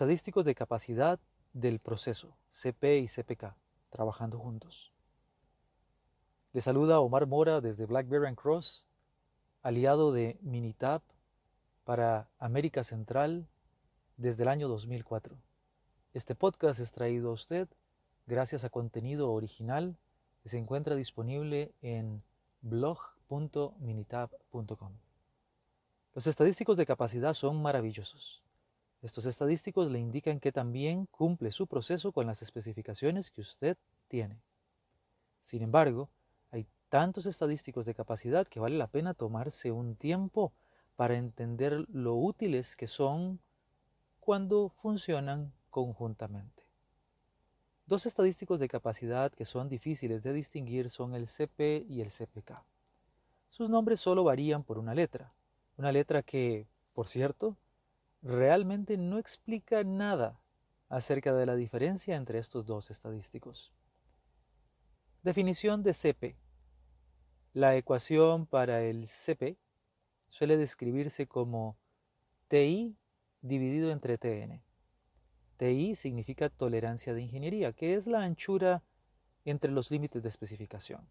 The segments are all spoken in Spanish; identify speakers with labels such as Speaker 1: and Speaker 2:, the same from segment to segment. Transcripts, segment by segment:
Speaker 1: Estadísticos de capacidad del proceso, CP y CPK, trabajando juntos. Le saluda Omar Mora desde BlackBerry and Cross, aliado de Minitab para América Central desde el año 2004. Este podcast es traído a usted gracias a contenido original que se encuentra disponible en blog.minitab.com. Los estadísticos de capacidad son maravillosos. Estos estadísticos le indican que también cumple su proceso con las especificaciones que usted tiene. Sin embargo, hay tantos estadísticos de capacidad que vale la pena tomarse un tiempo para entender lo útiles que son cuando funcionan conjuntamente. Dos estadísticos de capacidad que son difíciles de distinguir son el CP y el CPK. Sus nombres solo varían por una letra, una letra que, por cierto, realmente no explica nada acerca de la diferencia entre estos dos estadísticos. Definición de CP. La ecuación para el CP suele describirse como TI dividido entre TN. TI significa tolerancia de ingeniería, que es la anchura entre los límites de especificación.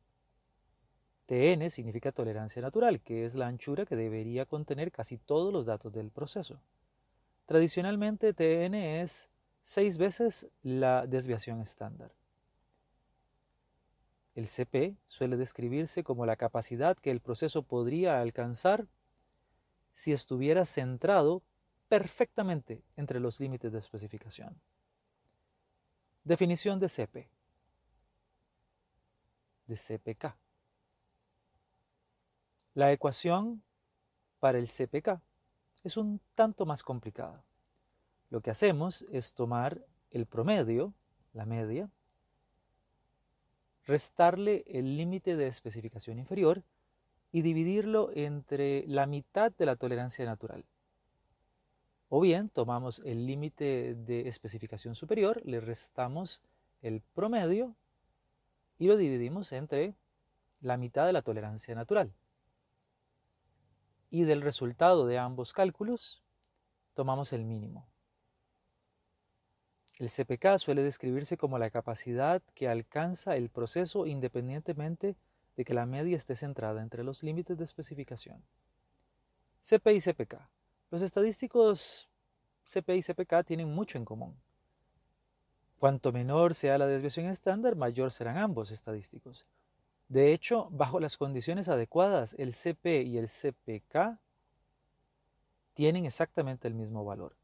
Speaker 1: TN significa tolerancia natural, que es la anchura que debería contener casi todos los datos del proceso. Tradicionalmente TN es seis veces la desviación estándar. El CP suele describirse como la capacidad que el proceso podría alcanzar si estuviera centrado perfectamente entre los límites de especificación. Definición de CP. De CPK. La ecuación para el CPK es un tanto más complicada. Lo que hacemos es tomar el promedio, la media, restarle el límite de especificación inferior y dividirlo entre la mitad de la tolerancia natural. O bien tomamos el límite de especificación superior, le restamos el promedio y lo dividimos entre la mitad de la tolerancia natural y del resultado de ambos cálculos tomamos el mínimo. El CPK suele describirse como la capacidad que alcanza el proceso independientemente de que la media esté centrada entre los límites de especificación. CP y CPK. Los estadísticos CP y CPK tienen mucho en común. Cuanto menor sea la desviación estándar, mayor serán ambos estadísticos. De hecho, bajo las condiciones adecuadas, el CP y el CPK tienen exactamente el mismo valor.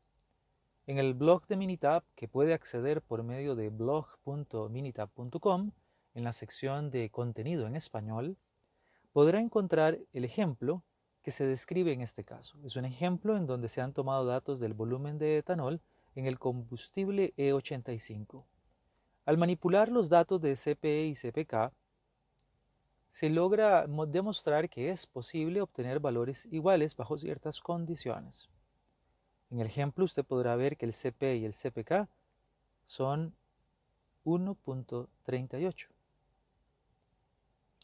Speaker 1: En el blog de Minitab, que puede acceder por medio de blog.minitab.com, en la sección de contenido en español, podrá encontrar el ejemplo que se describe en este caso. Es un ejemplo en donde se han tomado datos del volumen de etanol en el combustible E85. Al manipular los datos de CPE y CPK, se logra demostrar que es posible obtener valores iguales bajo ciertas condiciones. En el ejemplo usted podrá ver que el CP y el CPK son 1.38.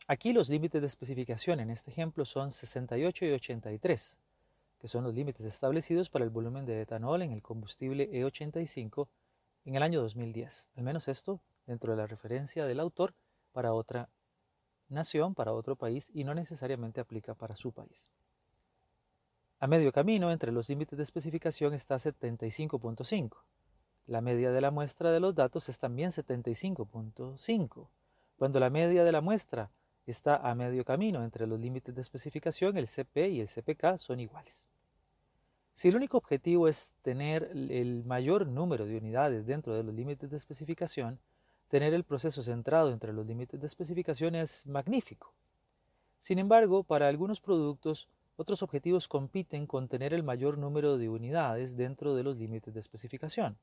Speaker 1: Aquí los límites de especificación en este ejemplo son 68 y 83, que son los límites establecidos para el volumen de etanol en el combustible E85 en el año 2010. Al menos esto dentro de la referencia del autor para otra nación para otro país y no necesariamente aplica para su país. A medio camino entre los límites de especificación está 75.5. La media de la muestra de los datos es también 75.5. Cuando la media de la muestra está a medio camino entre los límites de especificación, el CP y el CPK son iguales. Si el único objetivo es tener el mayor número de unidades dentro de los límites de especificación, tener el proceso centrado entre los límites de especificación es magnífico. Sin embargo, para algunos productos, otros objetivos compiten con tener el mayor número de unidades dentro de los límites de especificación.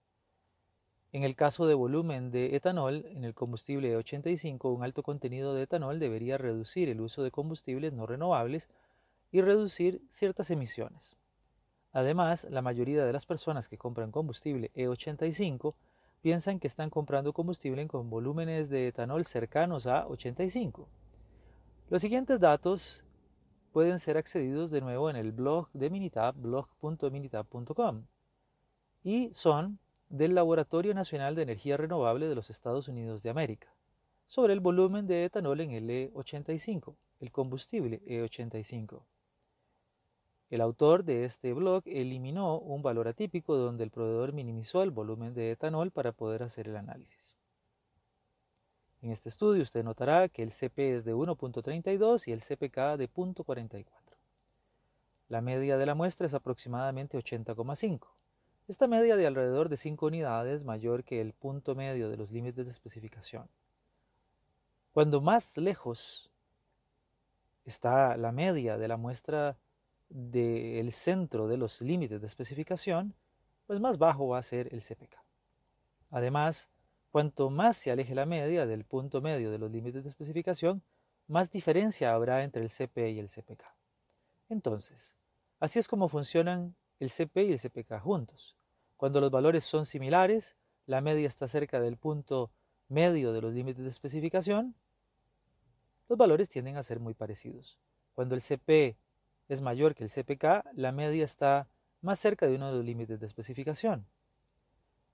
Speaker 1: En el caso de volumen de etanol, en el combustible 85, un alto contenido de etanol debería reducir el uso de combustibles no renovables y reducir ciertas emisiones. Además, la mayoría de las personas que compran combustible E85 piensan que están comprando combustible con volúmenes de etanol cercanos a 85. Los siguientes datos pueden ser accedidos de nuevo en el blog de Minitab, blog.minitab.com, y son del Laboratorio Nacional de Energía Renovable de los Estados Unidos de América, sobre el volumen de etanol en el E85, el combustible E85. El autor de este blog eliminó un valor atípico donde el proveedor minimizó el volumen de etanol para poder hacer el análisis. En este estudio usted notará que el CP es de 1.32 y el CPK de 0.44. La media de la muestra es aproximadamente 80,5. Esta media de alrededor de 5 unidades mayor que el punto medio de los límites de especificación. Cuando más lejos está la media de la muestra del centro de los límites de especificación, pues más bajo va a ser el CPK. Además, cuanto más se aleje la media del punto medio de los límites de especificación, más diferencia habrá entre el CP y el CPK. Entonces, así es como funcionan el CP y el CPK juntos. Cuando los valores son similares, la media está cerca del punto medio de los límites de especificación, los valores tienden a ser muy parecidos. Cuando el CP es mayor que el CPK, la media está más cerca de uno de los límites de especificación.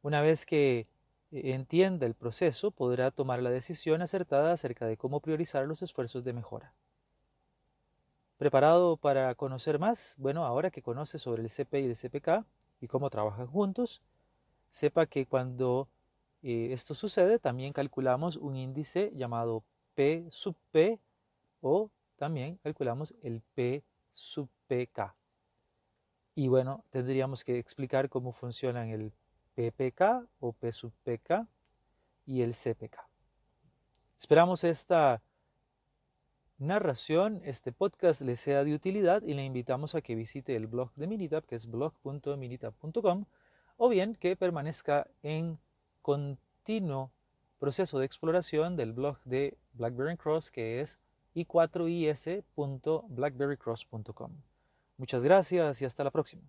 Speaker 1: Una vez que eh, entienda el proceso, podrá tomar la decisión acertada acerca de cómo priorizar los esfuerzos de mejora. ¿Preparado para conocer más? Bueno, ahora que conoce sobre el CP y el CPK y cómo trabajan juntos, sepa que cuando eh, esto sucede, también calculamos un índice llamado P sub P o también calculamos el P Y bueno, tendríamos que explicar cómo funcionan el PPK o P PK y el CPK. Esperamos esta narración, este podcast le sea de utilidad y le invitamos a que visite el blog de Minitab, que es blog.minitab.com, o bien que permanezca en continuo proceso de exploración del blog de BlackBerry Cross, que es i4is.blackberrycross.com. Muchas gracias y hasta la próxima.